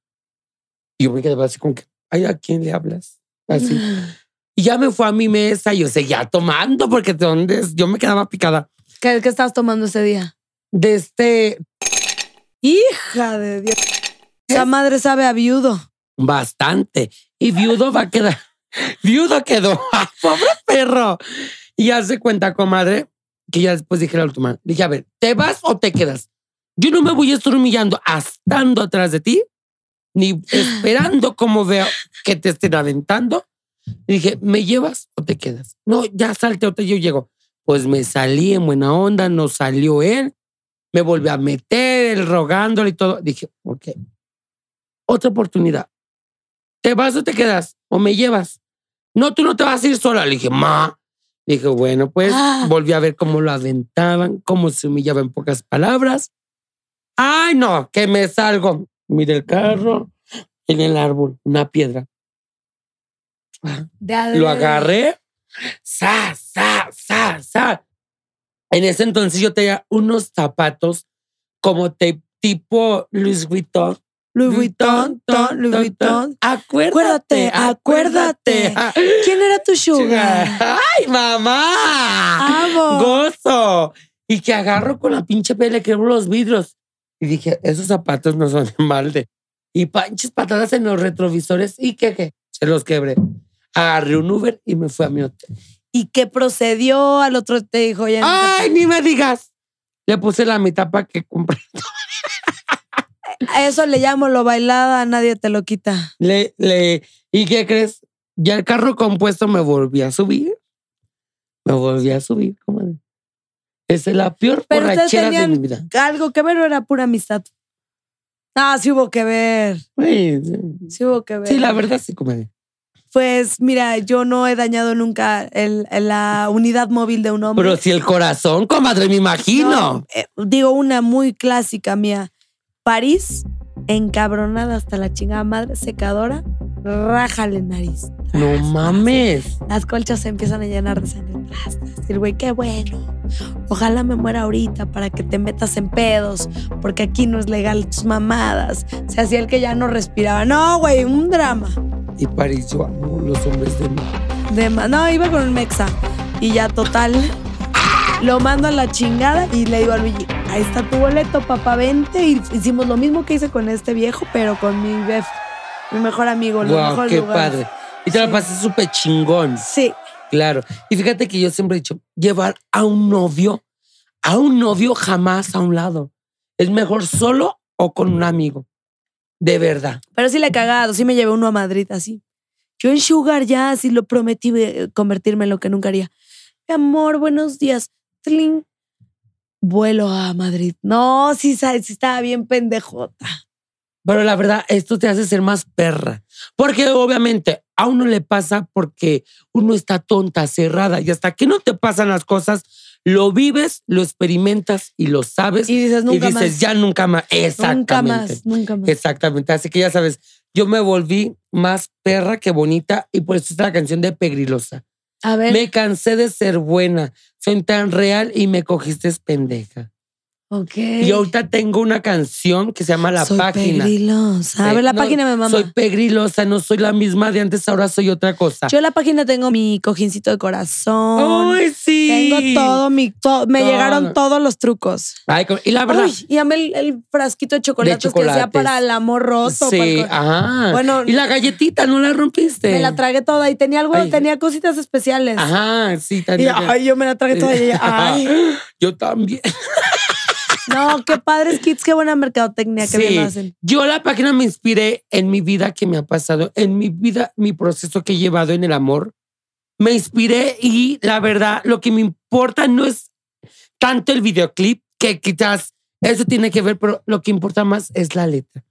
Y yo me quedaba así como que, ay, ¿a quién le hablas? Así. Y ya me fue a mi mesa y yo seguía tomando porque de dónde es? yo me quedaba picada. ¿Qué, qué estabas tomando ese día? De este, Hija de Dios. Esa madre sabe a viudo. Bastante. Y viudo va a quedar. Viudo quedó. ¡Ay, Pobre perro. Y hace cuenta, comadre, que ya después dije la última. Dije, a ver, ¿te vas o te quedas? Yo no me voy a estar humillando estando atrás de ti, ni esperando como veo que te estén aventando. Dije, ¿me llevas o te quedas? No, ya salte, otra yo llego. Pues me salí en buena onda, no salió él. Me volví a meter, él rogándole y todo. Dije, ok. Otra oportunidad. ¿Te vas o te quedas? ¿O me llevas? No, tú no te vas a ir sola. Le dije, ma. Dije, bueno, pues Ah. volví a ver cómo lo aventaban, cómo se humillaba en pocas palabras. Ay, no, que me salgo. Mira el carro en el árbol, una piedra. Adrede. Lo agarré. Sa, sa, sa, sa. En ese entonces yo tenía unos zapatos como te- tipo Louis Vuitton. Louis Vuitton, ton, Louis Vuitton. Acuérdate, Acuérdate, acuérdate. ¿Quién era tu sugar? ¡Ay, mamá! Amo. ¡Gozo! Y que agarro con la pinche pele, quebro los vidrios. Y dije, esos zapatos no son de balde. Y panches patadas en los retrovisores. ¿Y qué qué? Se los quebré. Agarré un Uber y me fui a mi hotel. ¿Y qué procedió? Al otro te dijo, ya ¡Ay, ni me digas! Le puse la mitad para que compré. A eso le llamo lo bailada, nadie te lo quita. Le, le, ¿Y qué crees? Ya el carro compuesto me volví a subir. Me volví a subir, comadre. Esa es la peor Pero borrachera de mi vida. algo que ver o era pura amistad. Ah, sí hubo que ver. Ay, Sí hubo que ver. Sí, la verdad sí, comadre. Pues mira, yo no he dañado nunca el, la unidad móvil de un hombre. Pero si el corazón, comadre, me imagino. No, eh, digo una muy clásica mía. París, encabronada hasta la chingada madre, secadora, rájale nariz. No mames. Las colchas se empiezan a llenar de sangre. Tras. Decir, güey, qué bueno. Ojalá me muera ahorita para que te metas en pedos, porque aquí no es legal tus mamadas. Se hacía el que ya no respiraba. No, güey, un drama. Y París, yo amo los hombres de mí. De no, iba con un mexa. Y ya total. Lo mando a la chingada y le digo a Luigi, ahí está tu boleto, papá, vente. Y hicimos lo mismo que hice con este viejo, pero con mi bef, mi mejor amigo, los Wow, mejores qué lugares. padre. Y te la Sí. pasé súper chingón. Sí, Claro. Y fíjate que yo siempre he dicho, llevar a un novio, a un novio jamás a un lado. Es mejor solo o con un amigo. De verdad. pero sí le he cagado, sí me llevé uno a Madrid así. Yo en Sugar ya sí lo prometí eh, convertirme en lo que nunca haría. Mi amor, buenos días. Tling. Vuelo a Madrid. No, sí, sí estaba bien pendejota. Pero la verdad, esto te hace ser más perra. Porque obviamente a uno le pasa porque uno está tonta, cerrada. Y hasta que no te pasan las cosas, lo vives, lo experimentas y lo sabes. Y dices, y nunca dices, más. ya nunca más. Exactamente. Nunca más, nunca más. Exactamente. Así que ya sabes, yo me volví más perra que bonita y por eso está la canción de Pegrilosa. A ver. Me cansé de ser buena. Soy tan real y me cogiste pendeja. Ok. Y ahorita tengo una canción que se llama La soy Página. pegrilosa. A Eh, ver, la no, página me mama. Soy pegrilosa, no soy la misma de antes, ahora soy otra cosa. Yo en la página tengo mi cojincito de corazón. ¡Ay, sí! Tengo todo mi. to- me Todo. llegaron todos los trucos. Ay, y la verdad. Uy, y amé el, el frasquito de chocolates, que chocolates. hacía para el amor roto. sí, para el co- ajá. Bueno, y la galletita, ¿no la rompiste? me la tragué toda y tenía algo, Ay. tenía cositas especiales. Ajá, sí, Y también. ay, yo me la tragué toda y ay. Yo también. No, qué padres kids, qué buena mercadotecnia que Sí. bien hacen. Yo la página me inspiré en mi vida que me ha pasado, en mi vida, mi proceso que he llevado en el amor. Me inspiré y la verdad, lo que me importa no es tanto el videoclip, que quizás eso tiene que ver, pero lo que importa más es la letra.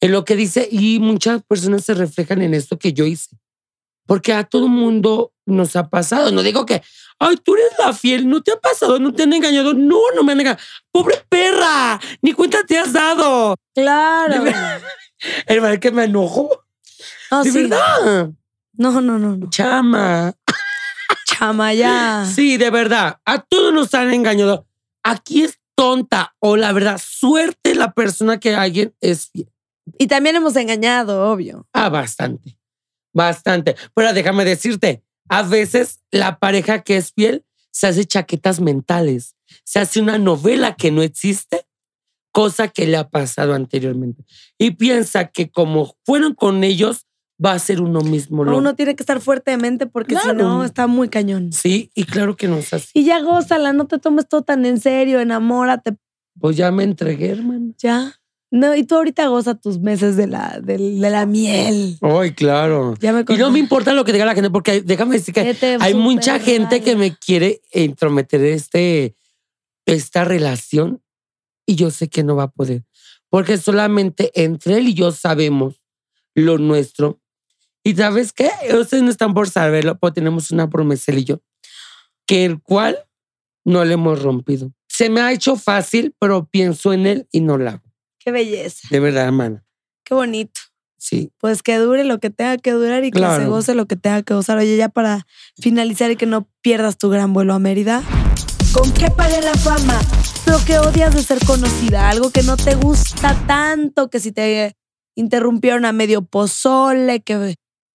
En lo que dice, y muchas personas se reflejan en esto que yo hice. Porque a todo mundo nos ha pasado. No digo que, ay, tú eres la fiel, no te ha pasado, no te han engañado. No, no me han engañado. Pobre perra, ni cuenta te has dado. Claro. El verdad que me enojó. No, de sí. verdad. No, no, no, no. Chama. Chama, ya. Sí, de verdad. A todos nos han engañado. Aquí es tonta o la verdad, suerte la persona que alguien es fiel. Y también hemos engañado, obvio. Ah, bastante. Bastante. Pero déjame decirte, a veces la pareja que es fiel se hace chaquetas mentales. Se hace una novela que no existe, cosa que le ha pasado anteriormente. Y piensa que como fueron con ellos, va a ser uno mismo. lo- Uno tiene que estar fuertemente porque si no, está muy cañón. Sí, y claro que no es así. Y ya gózala, no te tomes todo tan en serio, enamórate, Pues ya me entregué, hermano. ya. No, y tú ahorita goza tus meses de la, de, la miel. Ay, claro. Ya me Y no me importa lo que diga la gente, porque déjame decir que Vete hay mucha gente vale. que me quiere intrometer este, esta relación y yo sé que no va a poder. Porque solamente entre él y yo sabemos lo nuestro. Y ¿sabes qué? Ustedes no están por saberlo, porque tenemos una promesa él y yo, que el cual no le hemos rompido. Se me ha hecho fácil, pero pienso en él y no lo hago. Qué belleza, De verdad, hermana. qué bonito. Sí. Pues que dure lo que tenga que durar y que se goce lo que tenga que gozar. Oye, ya para finalizar y que no pierdas tu gran vuelo a Mérida. ¿Con qué pagué la fama? Lo que odias de ser conocida, algo que no te gusta tanto, que si te interrumpieron a medio pozole, que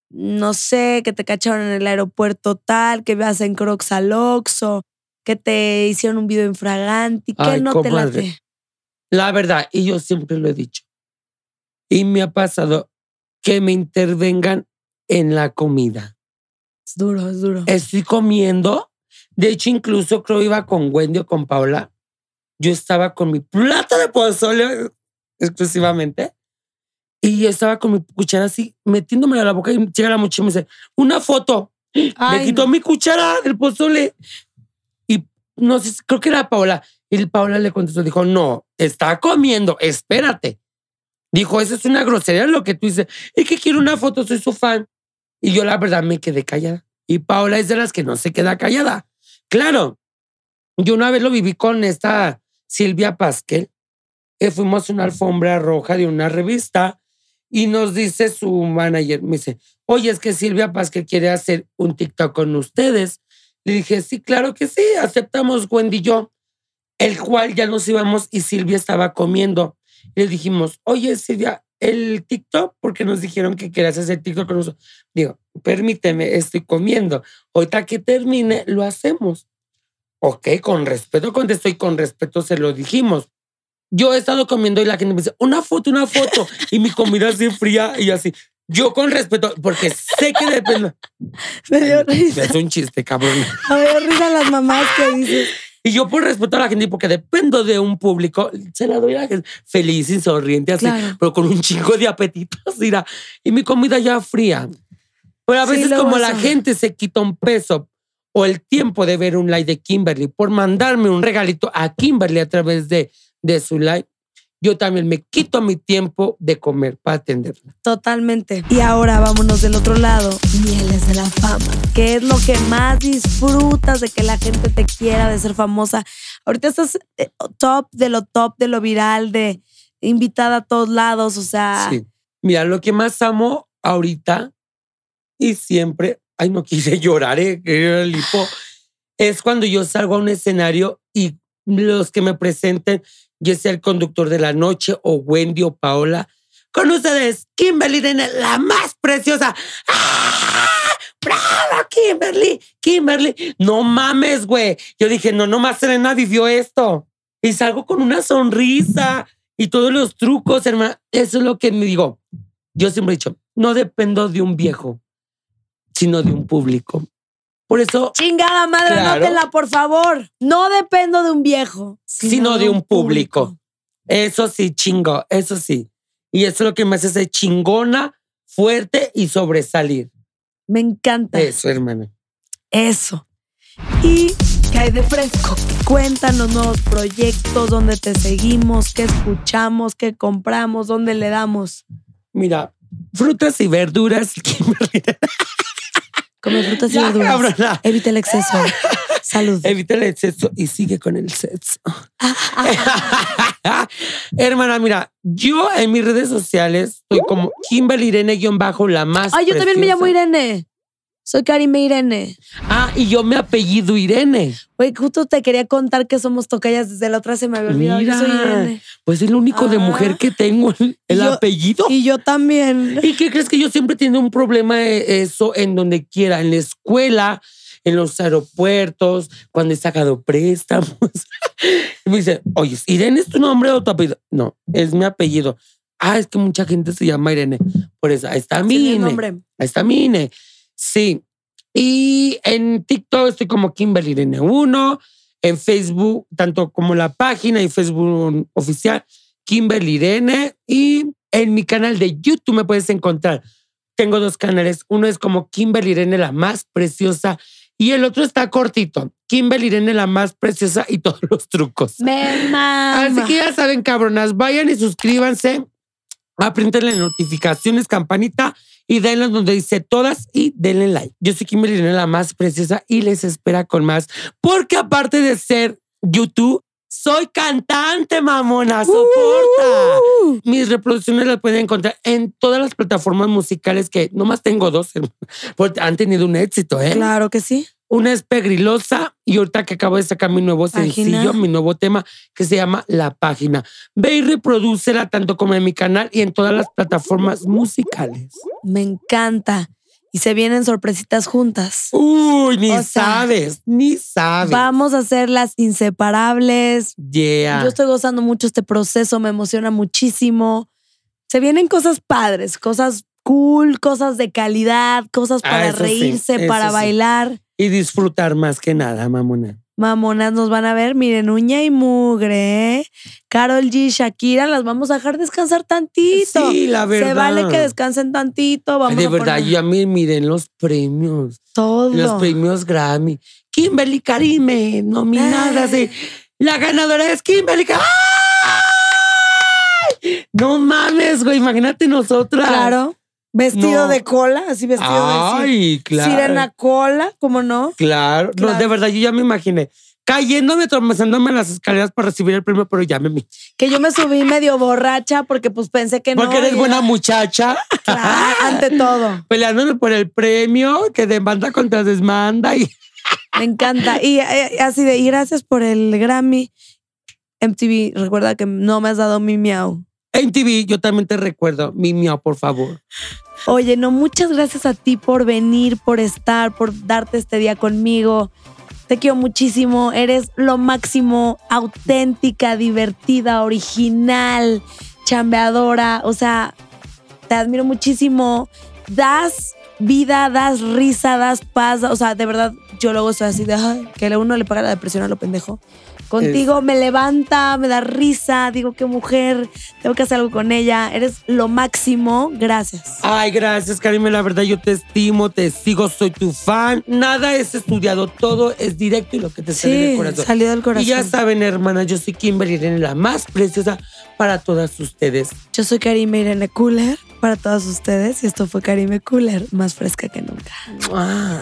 no sé, que te cacharon en el aeropuerto tal, que veas en Crocs al Oxxo, que te hicieron un video infraganti, que no te comadre. late. La verdad, y yo siempre lo he dicho. Y me ha pasado que me intervengan en la comida. Es duro, es duro. Estoy comiendo. De hecho, incluso creo iba con Wendy o con Paula. Yo estaba con mi plato de pozole exclusivamente. Y estaba con mi cuchara así, metiéndome a la boca y llega la mochila y me dice, una foto. me Ay, quitó no. mi cuchara del pozole. Y no sé, creo que era Paola. Y el Paola le contestó, dijo, no, está comiendo, espérate. Dijo, eso es una grosería lo que tú dices. Es que quiero una foto, soy su fan. Y yo la verdad me quedé callada. Y Paola es de las que no se queda callada. Claro, yo una vez lo viví con esta Silvia Pasquel, que fuimos a una alfombra roja de una revista y nos dice su manager, me dice, oye, es que Silvia Pasquel quiere hacer un TikTok con ustedes. Le dije, sí, claro que sí, aceptamos Wendy y yo, el cual ya nos íbamos y Silvia estaba comiendo. Y le dijimos, oye, Silvia, el TikTok, porque nos dijeron que querías hacer TikTok con nosotros. Digo, permíteme, estoy comiendo. Ahorita que termine, lo hacemos. Ok, con respeto contestó y con respeto se lo dijimos. Yo he estado comiendo y la gente me dice, una foto, una foto. Y mi comida así fría y así. Yo con respeto, porque sé que depende. Me dio risa. Es un chiste, cabrón. Me dio risa las mamás que dices. Y yo por respeto a la gente, porque dependo de un público, se la doy a la gente feliz y sonriente, así, Claro. pero con un chingo de apetitos, mira. Y mi comida ya fría. Pero a Sí, veces luego como la gente se quita un peso o el tiempo de ver un live de Kimberly por mandarme un regalito a Kimberly a través de, de su live, yo también me quito mi tiempo de comer para atenderla. Totalmente. Y ahora vámonos del otro lado. Mieles de la fama. ¿Qué es lo que más disfrutas de que la gente te quiera, de ser famosa? Ahorita estás eh, top de lo top, de lo viral, de invitada a todos lados. O sea, Sí. Mira, lo que más amo ahorita y siempre, ay, no quise llorar, eh, el hipo, es cuando yo salgo a un escenario y los que me presenten, ya sea el conductor de la noche o Wendy o Paola, con ustedes, Kimberly Irene, la más preciosa. ¡Ah! ¡Bravo, Kimberly! Kimberly. No mames, güey. Yo dije, no, nomás Serena vivió esto. Y salgo con una sonrisa y todos los trucos, hermana. Eso es lo que me digo. Yo siempre he dicho, no dependo de un viejo, sino de un público. Por eso, chingada madre, Claro. anótenla, por favor. No dependo de un viejo, sino de un público. Eso sí, chingo, eso sí. Y eso es lo que me hace ser chingona, fuerte y sobresalir. Me encanta Eso, hermana. eso. Y ¿qué hay de fresco? Cuéntanos nuevos proyectos, dónde te seguimos, qué escuchamos, qué compramos, dónde le damos. Mira, frutas y verduras. Kimberly. Come frutas y Ya, verduras. cabrona. Evita el exceso. Salud. Evita el exceso y sigue con el sexo. Hermana, mira, yo en mis redes sociales estoy como Kimberly Irene-bajo la más. Ay, yo también me llamo. Irene. Soy Karime Irene. Ah, y yo me apellido Irene. Oye, justo te quería contar que somos tocayas desde la otra se me había olvidado. Yo soy Mira. Irene. Pues es lo único de Ah. mujer que tengo el, el Yo- apellido. Y yo también. ¿Y qué crees que yo siempre tengo un problema de eso en donde quiera? En la escuela, en los aeropuertos, cuando he sacado préstamos. Y me dice, oye, ¿Irene es tu nombre o tu apellido? No, es mi apellido. Ah, es que mucha gente se llama Irene. Por eso, ahí está mi Sí, el INE. nombre. Ahí está mi INE. Sí. Y en TikTok estoy como Kimberly Irene 1. En Facebook, tanto como la página y Facebook oficial, Kimberly Irene. Y en mi canal de YouTube me puedes encontrar. Tengo dos canales. Uno es como Kimberly Irene, la más preciosa. Y el otro está cortito. Kimberly Irene, la más preciosa y todos los trucos. Mama. Así que ya saben, cabronas, vayan y suscríbanse, apréntenle notificaciones, campanita y denle donde dice todas y denle like. Yo soy Kimberly la más preciosa y les espera con más, porque aparte de ser YouTube, soy cantante, mamona, soporta. Uh, Mis reproducciones las pueden encontrar en todas las plataformas musicales que nomás tengo dos, porque han tenido un éxito, ¿eh? claro que sí. Una es Pegrilosa y ahorita que acabo de sacar mi nuevo Página. sencillo, mi nuevo tema que se llama La Página. Ve y reprodúcela tanto como en mi canal y en todas las plataformas musicales. Me encanta. Y se vienen sorpresitas juntas. Uy, ni O sea, sabes, ni sabes. Vamos a hacer las inseparables. Yeah. Yo estoy gozando mucho este proceso, me emociona muchísimo. Se vienen cosas padres, cosas cool, cosas de calidad, cosas Ah, para reírse, para sí. bailar. Y disfrutar más que nada, mamona. Mamonas nos van a ver, miren, uña y mugre. Carol G, Shakira, las vamos a dejar descansar tantito. Sí, la verdad. Se vale que descansen tantito. Vamos de a verdad, poner ya me miren los premios. todo. Los premios Grammy. Kimberly Karime, nominadas. de- La ganadora es Kimberly Karime. No mames, güey. Imagínate nosotras. Claro. Vestido No. de cola, así vestido de Ay, claro. sirena cola, ¿cómo no? Claro. No, de verdad, yo ya me imaginé. Cayéndome, tropezándome en las escaleras para recibir el premio, pero ya me vi. Que yo me subí medio borracha porque pues pensé que no. Porque eres buena era- muchacha. Claro, ante todo. Peleándome por el premio, que demanda contra desmanda. Y Me encanta. Y eh, así de, y gracias por el Grammy. MTV, recuerda que no me has dado mi miau. En TV, yo también te recuerdo. Mi miau, por favor. Oye, no, muchas gracias a ti por venir, por estar, por darte este día conmigo. Te quiero muchísimo. Eres lo máximo, auténtica, divertida, original, chambeadora. O sea, te admiro muchísimo. Das vida, das risa, das paz. O sea, de verdad, yo luego soy así de "Ay", que uno le paga la depresión a lo pendejo. Contigo me levanta, me da risa. Digo, qué mujer, tengo que hacer algo con ella. Eres lo máximo. Gracias. Ay, gracias, Karime. La verdad, yo te estimo, te sigo, soy tu fan. Nada es estudiado, todo es directo y lo que te sale del Sí, corazón. salió del corazón. Y ya saben, hermanas, yo soy Kimberly Irene, la más preciosa para todas ustedes. Yo soy Karime Irene Cooler para todos ustedes y esto fue Karime Cooler, más fresca que nunca. Ah.